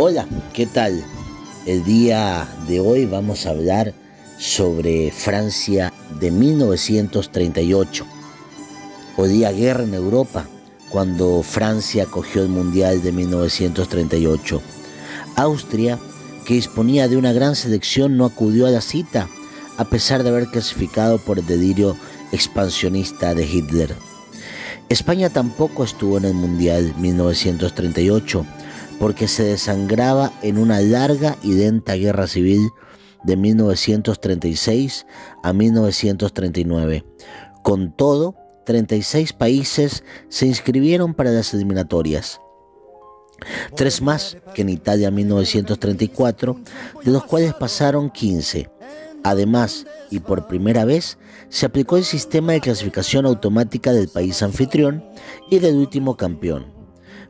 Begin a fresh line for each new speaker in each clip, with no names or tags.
Hola, ¿qué tal? El día de hoy vamos a hablar sobre Francia de 1938. día guerra en Europa cuando Francia acogió el Mundial de 1938. Austria, que disponía de una gran selección, no acudió a la cita, a pesar de haber clasificado por el delirio expansionista de Hitler. España tampoco estuvo en el Mundial 1938 porque se desangraba en una larga y lenta guerra civil de 1936 a 1939. Con todo, 36 países se inscribieron para las eliminatorias. Tres más que en Italia 1934, de los cuales pasaron 15. Además, y por primera vez, se aplicó el sistema de clasificación automática del país anfitrión y del último campeón.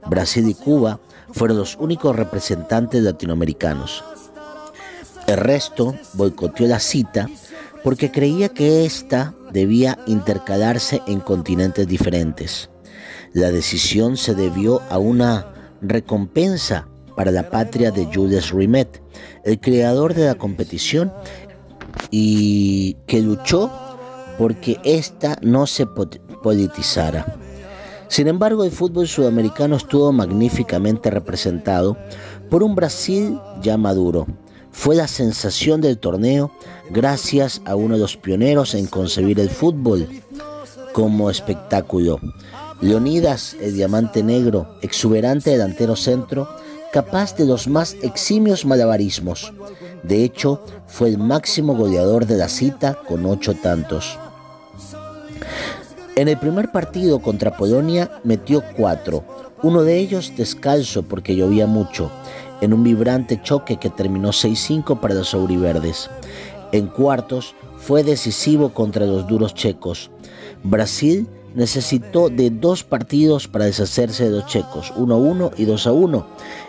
Brasil y Cuba fueron los únicos representantes latinoamericanos. El resto boicoteó la cita porque creía que ésta debía intercalarse en continentes diferentes. La decisión se debió a una recompensa para la patria de Jules Rimet, el creador de la competición y que luchó porque ésta no se politizara. Sin embargo, el fútbol sudamericano estuvo magníficamente representado por un Brasil ya maduro. Fue la sensación del torneo gracias a uno de los pioneros en concebir el fútbol como espectáculo. Leonidas, el diamante negro, exuberante delantero centro, capaz de los más eximios malabarismos. De hecho, fue el máximo goleador de la cita con ocho tantos. En el primer partido contra Polonia metió cuatro, uno de ellos descalzo porque llovía mucho, en un vibrante choque que terminó 6-5 para los auriverdes. En cuartos fue decisivo contra los duros checos. Brasil necesitó de dos partidos para deshacerse de los checos, 1-1 y 2-1.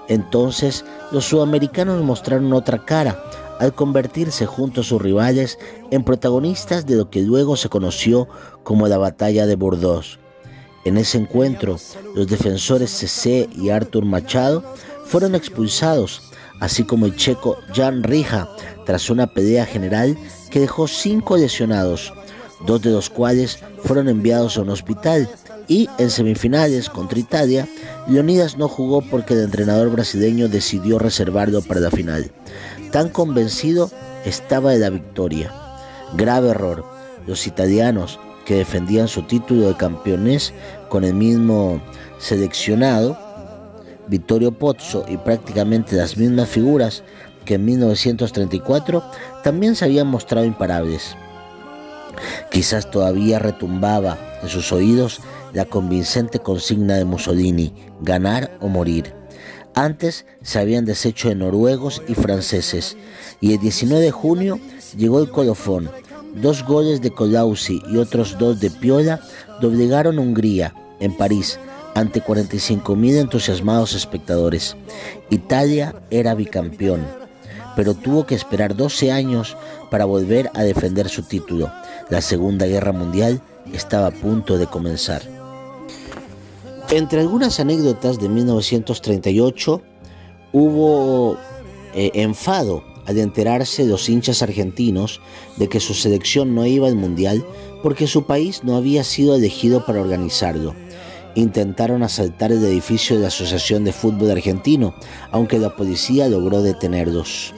Entonces los sudamericanos mostraron otra cara, al convertirse junto a sus rivales en protagonistas de lo que luego se conoció como la Batalla de Bordeaux. En ese encuentro, los defensores CC y Arthur Machado fueron expulsados, así como el checo Jan Rija, tras una pelea general que dejó cinco lesionados, dos de los cuales fueron enviados a un hospital, y en semifinales contra Italia, Leonidas no jugó porque el entrenador brasileño decidió reservarlo para la final. Tan convencido estaba de la victoria. Grave error. Los italianos, que defendían su título de campeones con el mismo seleccionado, Vittorio Pozzo y prácticamente las mismas figuras que en 1934, también se habían mostrado imparables. Quizás todavía retumbaba en sus oídos la convincente consigna de Mussolini, ganar o morir. Antes se habían deshecho de noruegos y franceses, y el 19 de junio llegó el colofón. Dos goles de Colausi y otros dos de Piola doblegaron Hungría, en París, ante 45.000 entusiasmados espectadores. Italia era bicampeón, pero tuvo que esperar 12 años para volver a defender su título. La Segunda Guerra Mundial estaba a punto de comenzar. Entre algunas anécdotas de 1938 hubo eh, enfado al enterarse los hinchas argentinos de que su selección no iba al Mundial porque su país no había sido elegido para organizarlo. Intentaron asaltar el edificio de la Asociación de Fútbol Argentino, aunque la policía logró detenerlos.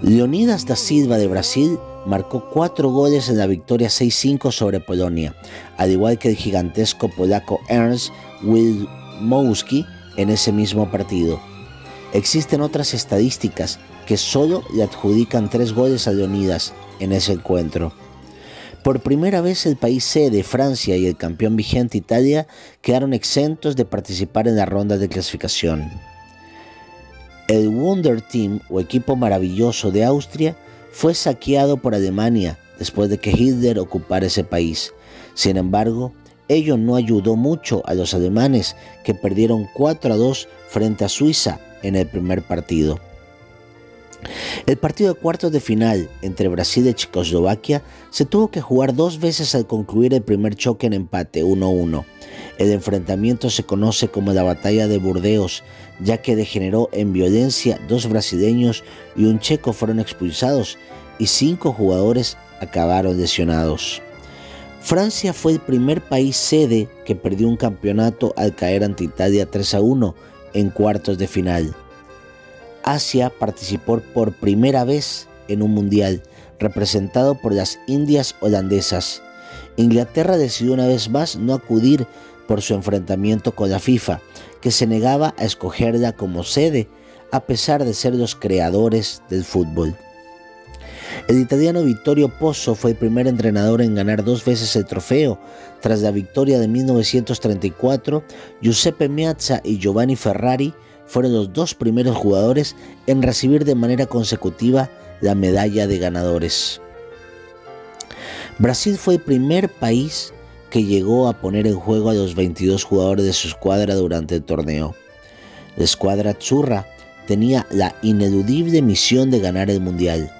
Leonidas da Silva de Brasil marcó cuatro goles en la victoria 6-5 sobre Polonia, al igual que el gigantesco polaco Ernst Wilmowski en ese mismo partido. Existen otras estadísticas que solo le adjudican tres goles a Leonidas en ese encuentro. Por primera vez el país sede, Francia y el campeón vigente Italia quedaron exentos de participar en la ronda de clasificación. El Wonder Team o equipo maravilloso de Austria fue saqueado por Alemania después de que Hitler ocupara ese país. Sin embargo, ello no ayudó mucho a los alemanes que perdieron 4 a 2 frente a Suiza en el primer partido. El partido de cuartos de final entre Brasil y Checoslovaquia se tuvo que jugar dos veces al concluir el primer choque en empate 1-1. El enfrentamiento se conoce como la Batalla de Burdeos, ya que degeneró en violencia, dos brasileños y un checo fueron expulsados y cinco jugadores acabaron lesionados. Francia fue el primer país sede que perdió un campeonato al caer ante Italia 3 a 1 en cuartos de final. Asia participó por primera vez en un mundial, representado por las Indias holandesas. Inglaterra decidió una vez más no acudir por su enfrentamiento con la FIFA, que se negaba a escogerla como sede, a pesar de ser los creadores del fútbol. El italiano Vittorio Pozzo fue el primer entrenador en ganar dos veces el trofeo. Tras la victoria de 1934, Giuseppe Meazza y Giovanni Ferrari fueron los dos primeros jugadores en recibir de manera consecutiva la medalla de ganadores. Brasil fue el primer país que llegó a poner en juego a los 22 jugadores de su escuadra durante el torneo. La escuadra Churra tenía la ineludible misión de ganar el Mundial.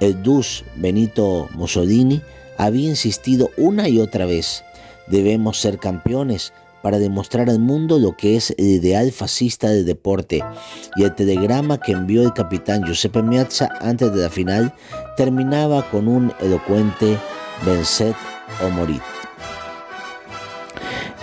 El Dus Benito Mussolini había insistido una y otra vez, debemos ser campeones para demostrar al mundo lo que es el ideal fascista del deporte, y el telegrama que envió el capitán Giuseppe Meazza antes de la final terminaba con un elocuente venced o.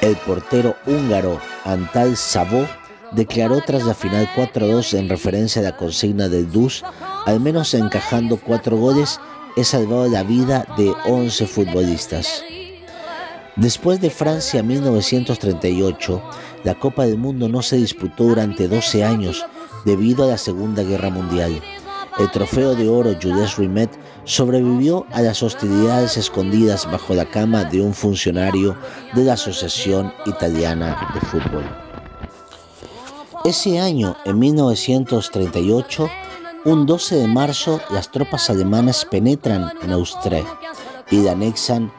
El portero húngaro Antal Sabo declaró tras la final 4-2 en referencia a la consigna del DUS, al menos encajando cuatro goles, he salvado la vida de 11 futbolistas. Después de Francia 1938, la Copa del Mundo no se disputó durante 12 años debido a la Segunda Guerra Mundial. El trofeo de oro Jules Rimet sobrevivió a las hostilidades escondidas bajo la cama de un funcionario de la Asociación Italiana de Fútbol. Ese año, en 1938, un 12 de marzo, las tropas alemanas penetran en Austria y la anexan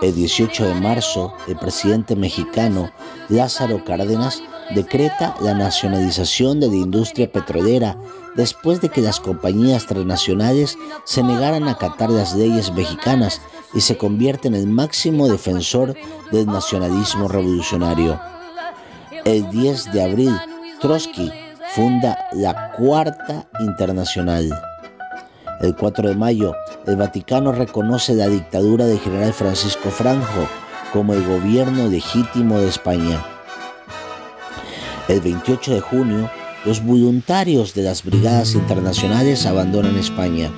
El 18 de marzo, el presidente mexicano Lázaro Cárdenas decreta la nacionalización de la industria petrolera después de que las compañías transnacionales se negaran a acatar las leyes mexicanas y se convierte en el máximo defensor del nacionalismo revolucionario. El 10 de abril, Trotsky funda la Cuarta Internacional. El 4 de mayo, el Vaticano reconoce la dictadura del general Francisco Franco como el gobierno legítimo de España. El 28 de junio, los voluntarios de las brigadas internacionales abandonan España.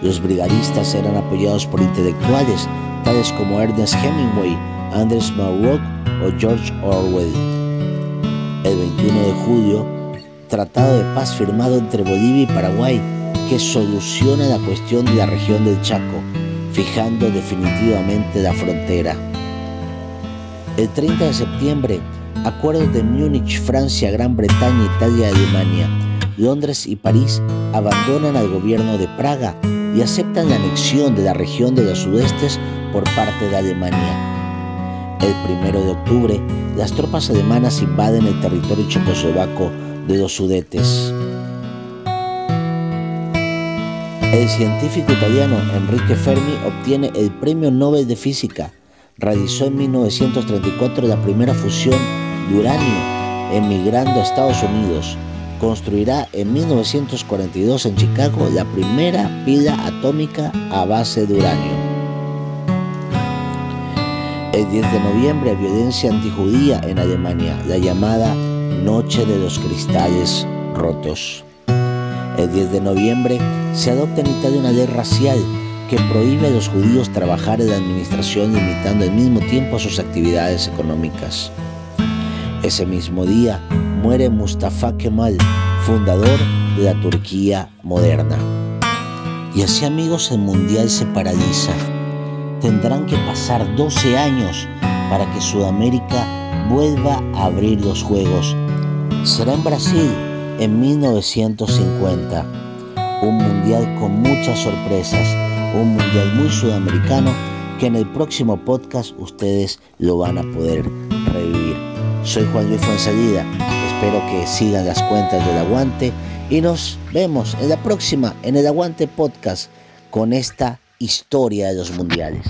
Los brigadistas eran apoyados por intelectuales tales como Ernest Hemingway, Andrés Malraux o George Orwell. El 21 de julio, tratado de paz firmado entre Bolivia y Paraguay que soluciona la cuestión de la región del Chaco, fijando definitivamente la frontera. El 30 de septiembre, acuerdos de Múnich, Francia, Gran Bretaña, Italia y Alemania, Londres y París abandonan al gobierno de Praga y aceptan la anexión de la región de los sudestes por parte de Alemania. El 1 de octubre, las tropas alemanas invaden el territorio checoslovaco de los Sudetes. El científico italiano Enrique Fermi obtiene el Premio Nobel de Física. Realizó en 1934 la primera fusión de uranio, emigrando a Estados Unidos. Construirá en 1942 en Chicago la primera pila atómica a base de uranio. El 10 de noviembre, violencia antijudía en Alemania, la llamada Noche de los Cristales Rotos. El 10 de noviembre se adopta en Italia una ley racial que prohíbe a los judíos trabajar en la administración limitando al mismo tiempo sus actividades económicas. Ese mismo día muere Mustafa Kemal, fundador de la Turquía moderna. Y así amigos el Mundial se paraliza. Tendrán que pasar 12 años para que Sudamérica vuelva a abrir los Juegos. Será en Brasil en 1950. Un mundial con muchas sorpresas, un mundial muy sudamericano que en el próximo podcast ustedes lo van a poder revivir. Soy Juan Luis Fuenzalida, espero que sigan las cuentas del aguante y nos vemos en la próxima, en el Aguante Podcast, con esta historia de los mundiales.